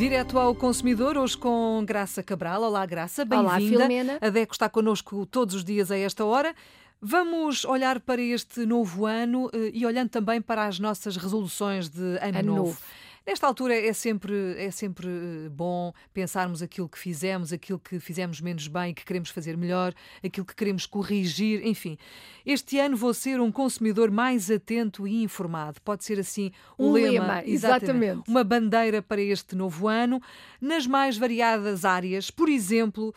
Direto ao consumidor, hoje com Graça Cabral. Olá, Graça, Olá, bem-vinda. Filomena. A DECO está connosco todos os dias a esta hora. Vamos olhar para este novo ano eh, e olhando também para as nossas resoluções de ano, Ano novo. novo. Nesta altura é sempre, é sempre eh, bom pensarmos aquilo que fizemos, aquilo que fizemos menos bem, que queremos fazer melhor, aquilo que queremos corrigir, enfim. Este ano vou ser um consumidor mais atento e informado. Pode ser assim o Um lema, lema, exatamente. uma bandeira para este novo ano, nas mais variadas áreas, por exemplo,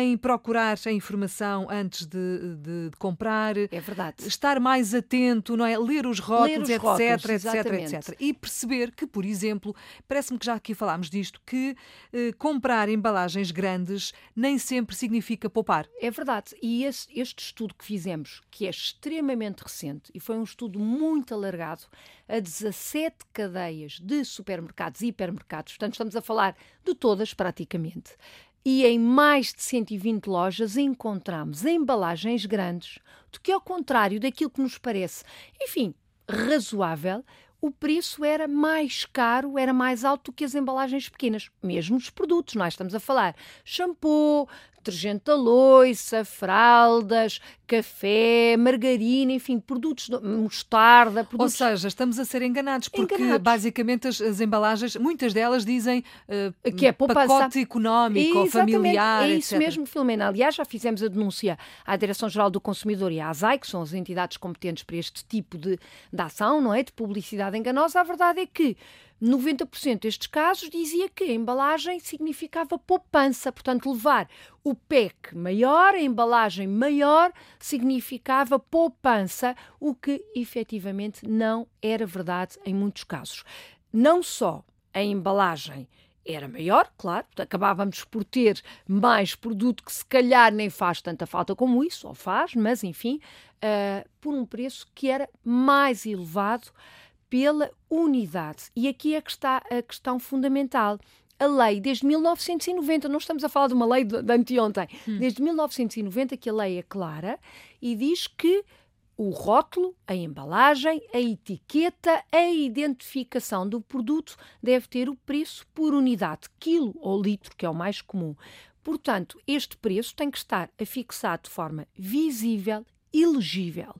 em procurar a informação antes de, de- de comprar, É verdade. estar mais atento, não é? Ler os rótulos, os etc, rótulos, etc, exatamente. etc. E perceber que, por exemplo, parece-me que já aqui falámos disto, que eh, comprar embalagens grandes nem sempre significa poupar. É verdade. E esse- este estudo que fizemos, que é extremamente recente e foi um estudo muito alargado a 17 cadeias de supermercados e hipermercados, portanto, estamos a falar de todas praticamente. E em mais de 120 lojas encontramos embalagens grandes, do que ao contrário daquilo que nos parece, enfim, razoável, o preço era mais caro, era mais alto do que as embalagens pequenas, mesmo os produtos. Nós estamos a falar shampoo, detergente da loiça, fraldas, café, margarina, enfim, produtos, de- mostarda, Ou produtos seja, estamos a ser enganados, porque Enganados. basicamente as, as embalagens, muitas delas dizem eh, Que é poupança. pacote económico ou Exatamente, familiar, É isso etc. mesmo, Filomena. Aliás, já fizemos a denúncia à Direção-Geral do Consumidor e à ASAI, que são as entidades competentes para este tipo de, de ação, não é? De publicidade enganosa. A verdade é que 90% destes casos dizia que a embalagem significava poupança, portanto, levar o PEC maior, a embalagem maior, significava poupança, o que efetivamente não era verdade em muitos casos. Não só a embalagem era maior, claro, acabávamos por ter mais produto que se calhar nem faz tanta falta como isso, ou faz, mas enfim, ah, por um preço que era mais elevado pela unidade. E aqui é que está a questão fundamental. A lei, desde 1990, não estamos a falar de uma lei de, de anteontem, desde 1990 que a lei é clara e diz que o rótulo, a embalagem, a etiqueta, a identificação do produto deve ter o preço por unidade, quilo ou litro, que é o mais comum. Portanto, este preço tem que estar afixado de forma visível e legível.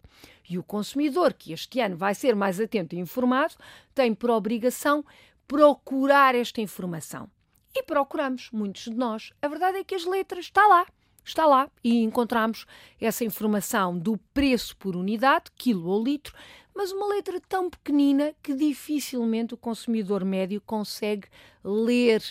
E o consumidor, que este ano vai ser mais atento e informado, tem por obrigação procurar esta informação. E procuramos, muitos de nós. A verdade é que as letras está lá. Está lá e encontramos essa informação do preço por unidade, quilo ou litro, mas uma letra tão pequenina que dificilmente o consumidor médio consegue ler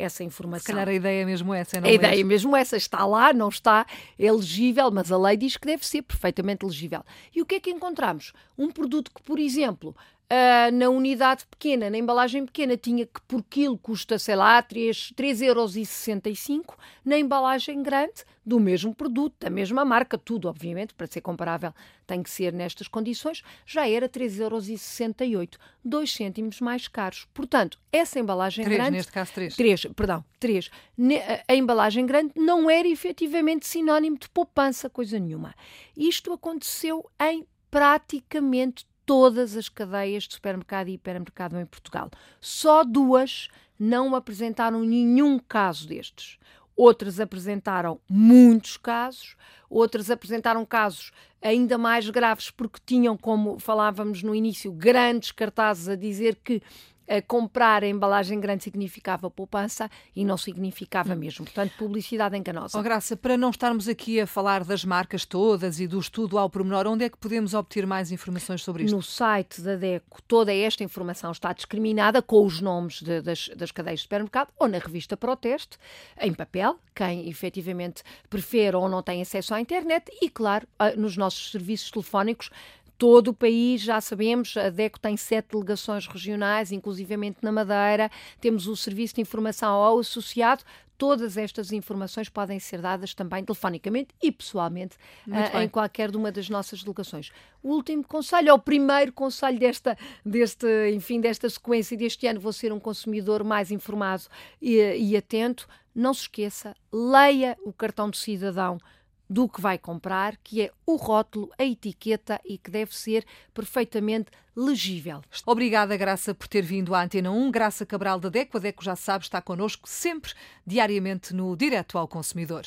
essa informação. Se calhar a ideia é mesmo essa, não A é? ideia mesmo essa está lá, não está elegível, mas a lei diz que deve ser perfeitamente elegível. E o que é que encontramos? Um produto que, por exemplo, ah, na unidade pequena, na embalagem pequena, tinha que por quilo custa, sei lá, 3, 3,65€, na embalagem grande, do mesmo produto, da mesma marca, tudo, obviamente, para ser comparável, tem que ser nestas condições, já era 3,68€, 2 cêntimos mais caros. Portanto, essa embalagem Três, grande. neste caso três. Três, perdão, três. Ne- a- A embalagem grande não era efetivamente sinónimo de poupança, coisa nenhuma. Isto aconteceu em praticamente todas as cadeias de supermercado e hipermercado em Portugal. Só duas não apresentaram nenhum caso destes. Outras apresentaram muitos casos, outras apresentaram casos ainda mais graves porque tinham, como falávamos no início, grandes cartazes a dizer que comprar a embalagem grande significava poupança e não significava mesmo. Portanto, publicidade enganosa. Oh, Graça, para não estarmos aqui a falar das marcas todas e do estudo ao pormenor, onde é que podemos obter mais informações sobre isto? No site da DECO, toda esta informação está discriminada com os nomes de- das, das cadeias de supermercado ou na revista Proteste, em papel, quem efetivamente prefere ou não tem acesso à internet, e, claro, nos nossos serviços telefónicos. Todo o país, já sabemos, a DECO tem sete delegações regionais, inclusivamente na Madeira, temos o Serviço de Informação ao Associado, todas estas informações podem ser dadas também telefonicamente e pessoalmente bem. em qualquer de uma das nossas delegações. O último conselho, ou o primeiro conselho desta, deste, enfim, desta sequência deste ano, vou ser um consumidor mais informado e, e atento. Não se esqueça, leia o cartão de cidadão do que vai comprar, que é o rótulo, a etiqueta e que deve ser perfeitamente legível. Obrigada, Graça, por ter vindo à Antena 1. Graça Cabral da DECO. A DECO já sabe, está connosco sempre, diariamente, no Direto ao Consumidor.